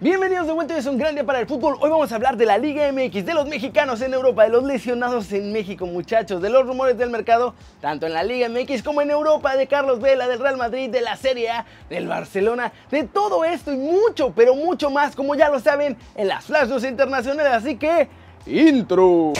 Bienvenidos de vuelta, es un gran día para el fútbol. Hoy vamos a hablar de la Liga MX, de los mexicanos en Europa, de los lesionados en México, muchachos, de los rumores del mercado, tanto en la Liga MX como en Europa, de Carlos Vela, del Real Madrid, de la Serie A, del Barcelona, de todo esto y mucho, pero mucho más, como ya lo saben, en las Flash internacionales. Así que, intro.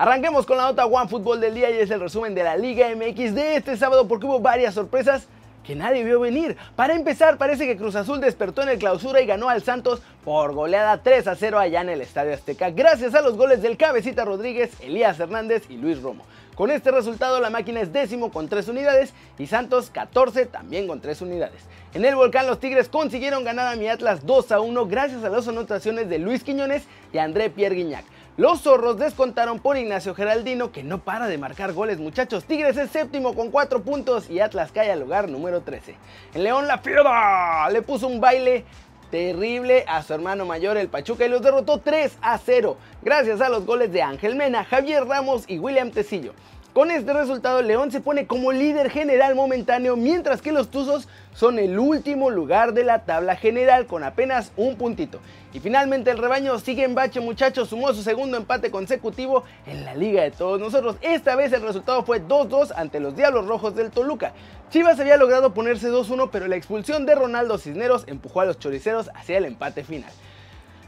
Arranquemos con la nota One Fútbol del día y es el resumen de la Liga MX de este sábado porque hubo varias sorpresas que nadie vio venir. Para empezar, parece que Cruz Azul despertó en el clausura y ganó al Santos por goleada 3 a 0 allá en el Estadio Azteca, gracias a los goles del Cabecita Rodríguez, Elías Hernández y Luis Romo. Con este resultado la máquina es décimo con 3 unidades y Santos 14 también con 3 unidades. En el volcán los Tigres consiguieron ganar a mi Atlas 2 a 1 gracias a las anotaciones de Luis Quiñones y André Pierre Guignac. Los zorros descontaron por Ignacio Geraldino, que no para de marcar goles, muchachos. Tigres es séptimo con 4 puntos y Atlas cae al lugar número 13. En León la Fiera le puso un baile terrible a su hermano mayor el Pachuca y los derrotó 3 a 0, gracias a los goles de Ángel Mena, Javier Ramos y William Tecillo. Con este resultado, León se pone como líder general momentáneo, mientras que los Tuzos son el último lugar de la tabla general con apenas un puntito. Y finalmente el rebaño sigue en bache muchachos, sumó su segundo empate consecutivo en la liga de todos nosotros. Esta vez el resultado fue 2-2 ante los Diablos Rojos del Toluca. Chivas había logrado ponerse 2-1 pero la expulsión de Ronaldo Cisneros empujó a los choriceros hacia el empate final.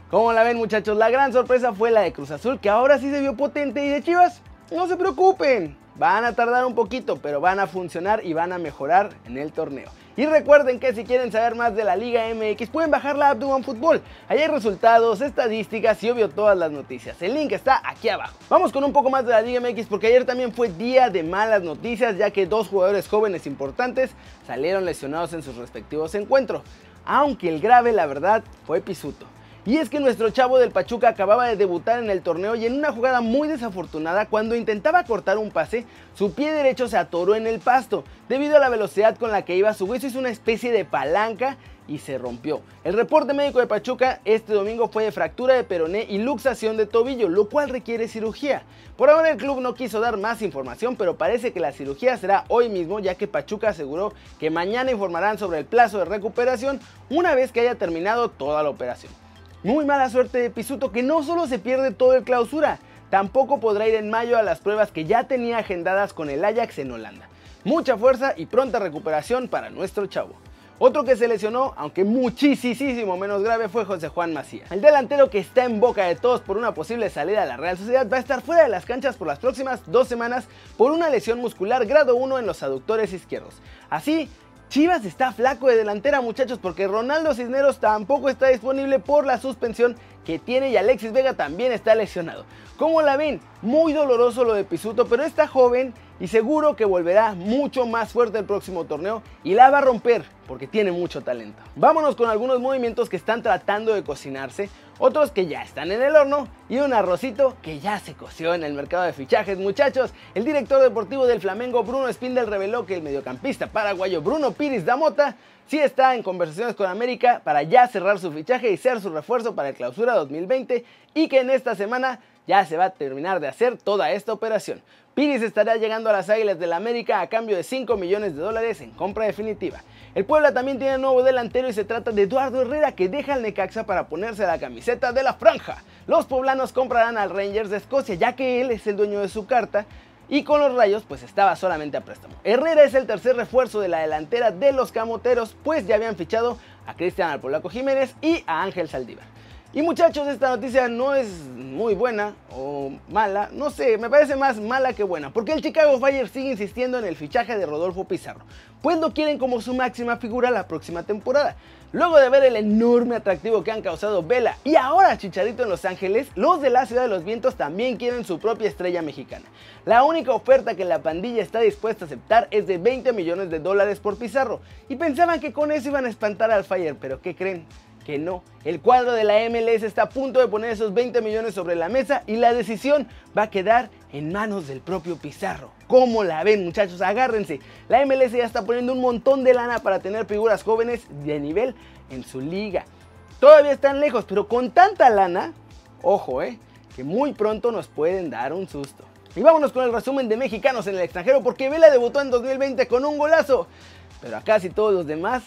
Como la ven muchachos, la gran sorpresa fue la de Cruz Azul que ahora sí se vio potente y de Chivas no se preocupen, van a tardar un poquito, pero van a funcionar y van a mejorar en el torneo. Y recuerden que si quieren saber más de la Liga MX pueden bajar la app de OneFootball. Ahí hay resultados, estadísticas y obvio todas las noticias. El link está aquí abajo. Vamos con un poco más de la Liga MX porque ayer también fue día de malas noticias ya que dos jugadores jóvenes importantes salieron lesionados en sus respectivos encuentros. Aunque el grave la verdad fue Pisuto. Y es que nuestro chavo del Pachuca acababa de debutar en el torneo y en una jugada muy desafortunada cuando intentaba cortar un pase, su pie derecho se atoró en el pasto. Debido a la velocidad con la que iba, su hueso hizo una especie de palanca y se rompió. El reporte médico de Pachuca este domingo fue de fractura de peroné y luxación de tobillo, lo cual requiere cirugía. Por ahora el club no quiso dar más información, pero parece que la cirugía será hoy mismo, ya que Pachuca aseguró que mañana informarán sobre el plazo de recuperación una vez que haya terminado toda la operación. Muy mala suerte de Pisuto que no solo se pierde todo el clausura, tampoco podrá ir en mayo a las pruebas que ya tenía agendadas con el Ajax en Holanda. Mucha fuerza y pronta recuperación para nuestro chavo. Otro que se lesionó, aunque muchísimo menos grave, fue José Juan Macías. El delantero que está en boca de todos por una posible salida a la Real Sociedad va a estar fuera de las canchas por las próximas dos semanas por una lesión muscular grado 1 en los aductores izquierdos. Así, Chivas está flaco de delantera muchachos porque Ronaldo Cisneros tampoco está disponible por la suspensión que tiene y Alexis Vega también está lesionado. ¿Cómo la ven? Muy doloroso lo de Pisuto, pero está joven y seguro que volverá mucho más fuerte el próximo torneo y la va a romper porque tiene mucho talento. Vámonos con algunos movimientos que están tratando de cocinarse, otros que ya están en el horno y un arrocito que ya se coció en el mercado de fichajes. Muchachos, el director deportivo del Flamengo Bruno Spindel reveló que el mediocampista paraguayo Bruno Piris Damota sí está en conversaciones con América para ya cerrar su fichaje y ser su refuerzo para el clausura 2020 y que en esta semana ya se va a terminar de hacer toda esta operación. Piris estará llegando a las Águilas del la América a cambio de 5 millones de dólares en compra definitiva. El Puebla también tiene nuevo delantero y se trata de Eduardo Herrera que deja el Necaxa para ponerse la camiseta de la franja. Los poblanos comprarán al Rangers de Escocia ya que él es el dueño de su carta y con los Rayos pues estaba solamente a préstamo. Herrera es el tercer refuerzo de la delantera de los Camoteros pues ya habían fichado a Cristian Alpolaco Jiménez y a Ángel Saldívar. Y muchachos, esta noticia no es muy buena o mala, no sé, me parece más mala que buena, porque el Chicago Fire sigue insistiendo en el fichaje de Rodolfo Pizarro, pues lo quieren como su máxima figura la próxima temporada. Luego de ver el enorme atractivo que han causado Vela y ahora Chicharito en Los Ángeles, los de la Ciudad de los Vientos también quieren su propia estrella mexicana. La única oferta que la pandilla está dispuesta a aceptar es de 20 millones de dólares por Pizarro, y pensaban que con eso iban a espantar al Fire, pero ¿qué creen? Que no. El cuadro de la MLS está a punto de poner esos 20 millones sobre la mesa y la decisión va a quedar en manos del propio Pizarro. ¿Cómo la ven muchachos? Agárrense. La MLS ya está poniendo un montón de lana para tener figuras jóvenes de nivel en su liga. Todavía están lejos, pero con tanta lana, ojo, eh, que muy pronto nos pueden dar un susto. Y vámonos con el resumen de mexicanos en el extranjero porque Vela debutó en 2020 con un golazo. Pero a casi todos los demás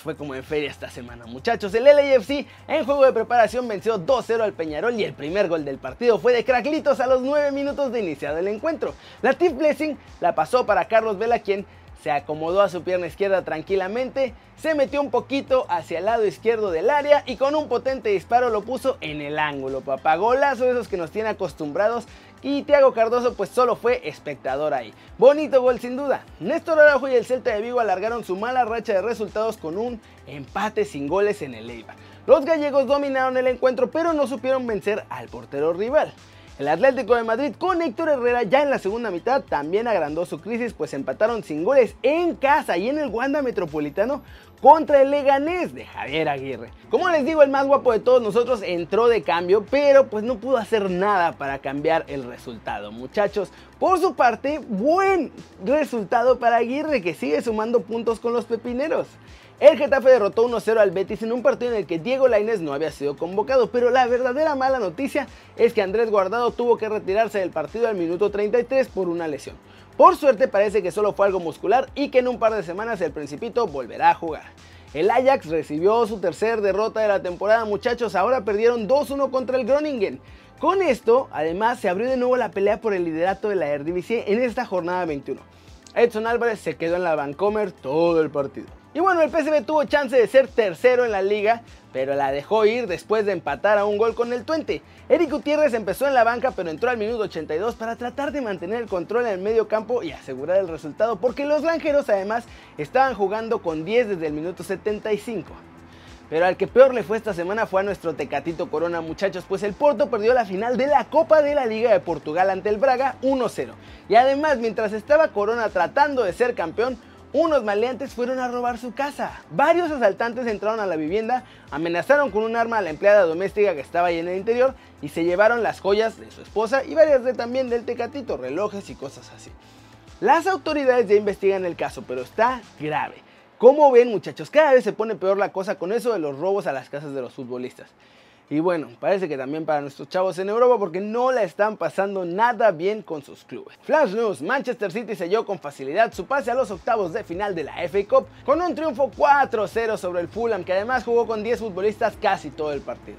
fue como en feria esta semana, muchachos. El LAFC en juego de preparación venció 2-0 al Peñarol y el primer gol del partido fue de Craclitos a los 9 minutos de iniciado el encuentro. La Tip Blessing la pasó para Carlos Vela, quien se acomodó a su pierna izquierda tranquilamente, se metió un poquito hacia el lado izquierdo del área y con un potente disparo lo puso en el ángulo, papá. Golazo esos que nos tiene acostumbrados y Thiago Cardoso pues solo fue espectador ahí. Bonito gol sin duda. Néstor Araujo y el Celta de Vigo alargaron su mala racha de resultados con un empate sin goles en el Eibar. Los gallegos dominaron el encuentro pero no supieron vencer al portero rival. El Atlético de Madrid con Héctor Herrera ya en la segunda mitad también agrandó su crisis pues empataron sin goles en casa y en el Wanda Metropolitano contra el Leganés de Javier Aguirre. Como les digo, el más guapo de todos nosotros entró de cambio, pero pues no pudo hacer nada para cambiar el resultado, muchachos. Por su parte, buen resultado para Aguirre que sigue sumando puntos con los pepineros. El Getafe derrotó 1-0 al Betis en un partido en el que Diego Lainez no había sido convocado, pero la verdadera mala noticia es que Andrés Guardado tuvo que retirarse del partido al minuto 33 por una lesión. Por suerte parece que solo fue algo muscular y que en un par de semanas el Principito volverá a jugar. El Ajax recibió su tercer derrota de la temporada, muchachos, ahora perdieron 2-1 contra el Groningen. Con esto, además, se abrió de nuevo la pelea por el liderato de la Eredivisie en esta jornada 21. Edson Álvarez se quedó en la Vancomer todo el partido. Y bueno, el PSV tuvo chance de ser tercero en la liga, pero la dejó ir después de empatar a un gol con el Twente. Eric Gutiérrez empezó en la banca, pero entró al minuto 82 para tratar de mantener el control en el medio campo y asegurar el resultado, porque los granjeros además estaban jugando con 10 desde el minuto 75. Pero al que peor le fue esta semana fue a nuestro Tecatito Corona, muchachos, pues el Porto perdió la final de la Copa de la Liga de Portugal ante el Braga 1-0. Y además, mientras estaba Corona tratando de ser campeón, unos maleantes fueron a robar su casa. Varios asaltantes entraron a la vivienda, amenazaron con un arma a la empleada doméstica que estaba ahí en el interior y se llevaron las joyas de su esposa y varias de también del tecatito, relojes y cosas así. Las autoridades ya investigan el caso, pero está grave. Como ven muchachos, cada vez se pone peor la cosa con eso de los robos a las casas de los futbolistas. Y bueno, parece que también para nuestros chavos en Europa porque no la están pasando nada bien con sus clubes. Flash News, Manchester City selló con facilidad su pase a los octavos de final de la FA Cup con un triunfo 4-0 sobre el Fulham que además jugó con 10 futbolistas casi todo el partido.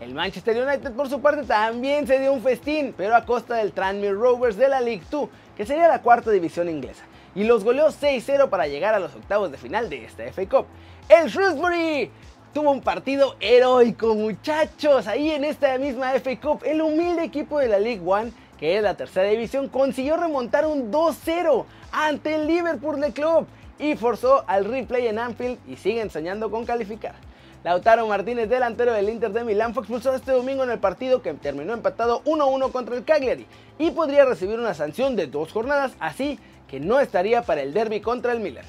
El Manchester United por su parte también se dio un festín, pero a costa del Tranmere Rovers de la League 2, que sería la cuarta división inglesa, y los goleó 6-0 para llegar a los octavos de final de esta FA Cup. El Shrewsbury tuvo un partido heroico, muchachos. Ahí en esta misma FA Cup, el humilde equipo de la League One, que es la tercera división, consiguió remontar un 2-0 ante el Liverpool de Club y forzó al replay en Anfield y sigue enseñando con calificar. Lautaro Martínez, delantero del Inter de Milán, fue expulsado este domingo en el partido que terminó empatado 1-1 contra el Cagliari y podría recibir una sanción de dos jornadas, así que no estaría para el derby contra el Milan.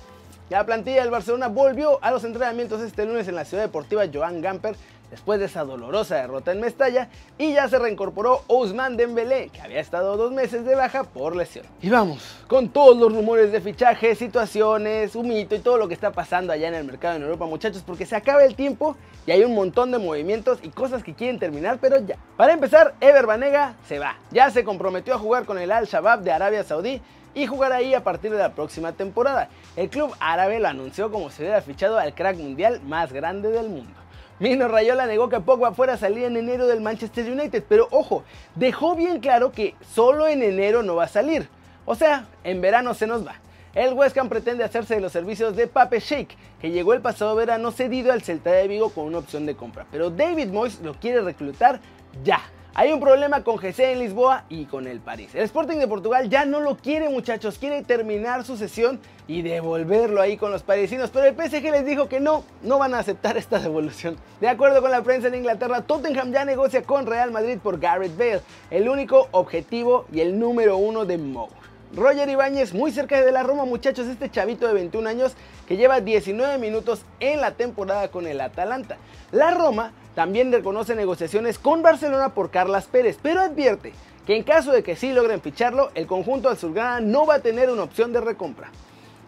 La plantilla del Barcelona volvió a los entrenamientos este lunes en la ciudad deportiva Joan Gamper después de esa dolorosa derrota en Mestalla y ya se reincorporó Ousmane Dembélé, que había estado dos meses de baja por lesión. Y vamos, con todos los rumores de fichaje, situaciones, humito y todo lo que está pasando allá en el mercado en Europa, muchachos, porque se acaba el tiempo y hay un montón de movimientos y cosas que quieren terminar, pero ya. Para empezar, Ever Banega se va. Ya se comprometió a jugar con el Al-Shabaab de Arabia Saudí y jugar ahí a partir de la próxima temporada. El club árabe lo anunció como si hubiera fichado al crack mundial más grande del mundo. Mino Rayola negó que Pogba fuera a salir en enero del Manchester United, pero ojo, dejó bien claro que solo en enero no va a salir. O sea, en verano se nos va. El West Ham pretende hacerse de los servicios de Pape Sheik, que llegó el pasado verano cedido al Celta de Vigo con una opción de compra, pero David Moyes lo quiere reclutar ya. Hay un problema con GC en Lisboa y con el París. El Sporting de Portugal ya no lo quiere muchachos, quiere terminar su sesión y devolverlo ahí con los parisinos, pero el PSG les dijo que no, no van a aceptar esta devolución. De acuerdo con la prensa en Inglaterra, Tottenham ya negocia con Real Madrid por Garrett Bale, el único objetivo y el número uno de Mo. Roger Ibáñez, muy cerca de la Roma, muchachos, este chavito de 21 años que lleva 19 minutos en la temporada con el Atalanta. La Roma también reconoce negociaciones con Barcelona por Carlas Pérez, pero advierte que en caso de que sí logren ficharlo, el conjunto azulgrana no va a tener una opción de recompra.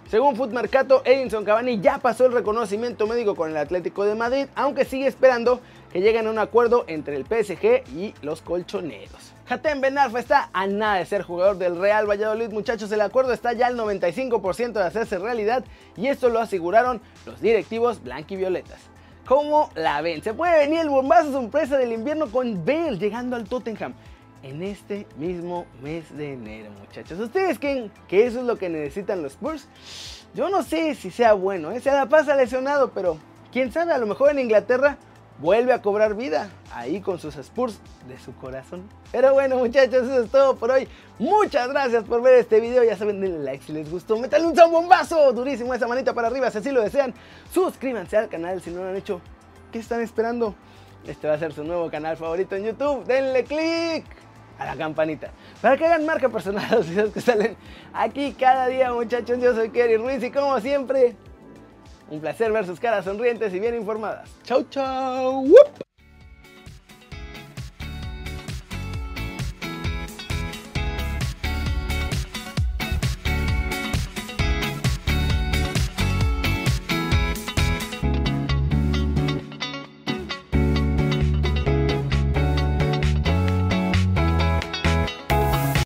Según Foot Mercato, Edinson Cavani ya pasó el reconocimiento médico con el Atlético de Madrid, aunque sigue esperando que lleguen a un acuerdo entre el PSG y los colchoneros. Hatem Ben Arfa está a nada de ser jugador del Real Valladolid, muchachos. El acuerdo está ya al 95% de hacerse realidad y esto lo aseguraron los directivos blanquivioletas. ¿Cómo la ven? Se puede venir el bombazo sorpresa del invierno con Bale llegando al Tottenham en este mismo mes de enero, muchachos. ¿Ustedes creen que eso es lo que necesitan los Spurs? Yo no sé si sea bueno, ¿eh? se la pasa lesionado, pero quién sabe, a lo mejor en Inglaterra vuelve a cobrar vida ahí con sus Spurs de su corazón. Pero bueno muchachos, eso es todo por hoy. Muchas gracias por ver este video. Ya saben, denle like si les gustó. Métanle un zambombazo durísimo esa manita para arriba si así lo desean. Suscríbanse al canal si no lo han hecho. ¿Qué están esperando? Este va a ser su nuevo canal favorito en YouTube. Denle click a la campanita para que hagan marca personal a los videos que salen aquí cada día muchachos. Yo soy Kerry Ruiz y como siempre un placer ver sus caras sonrientes y bien informadas. Chau, chau.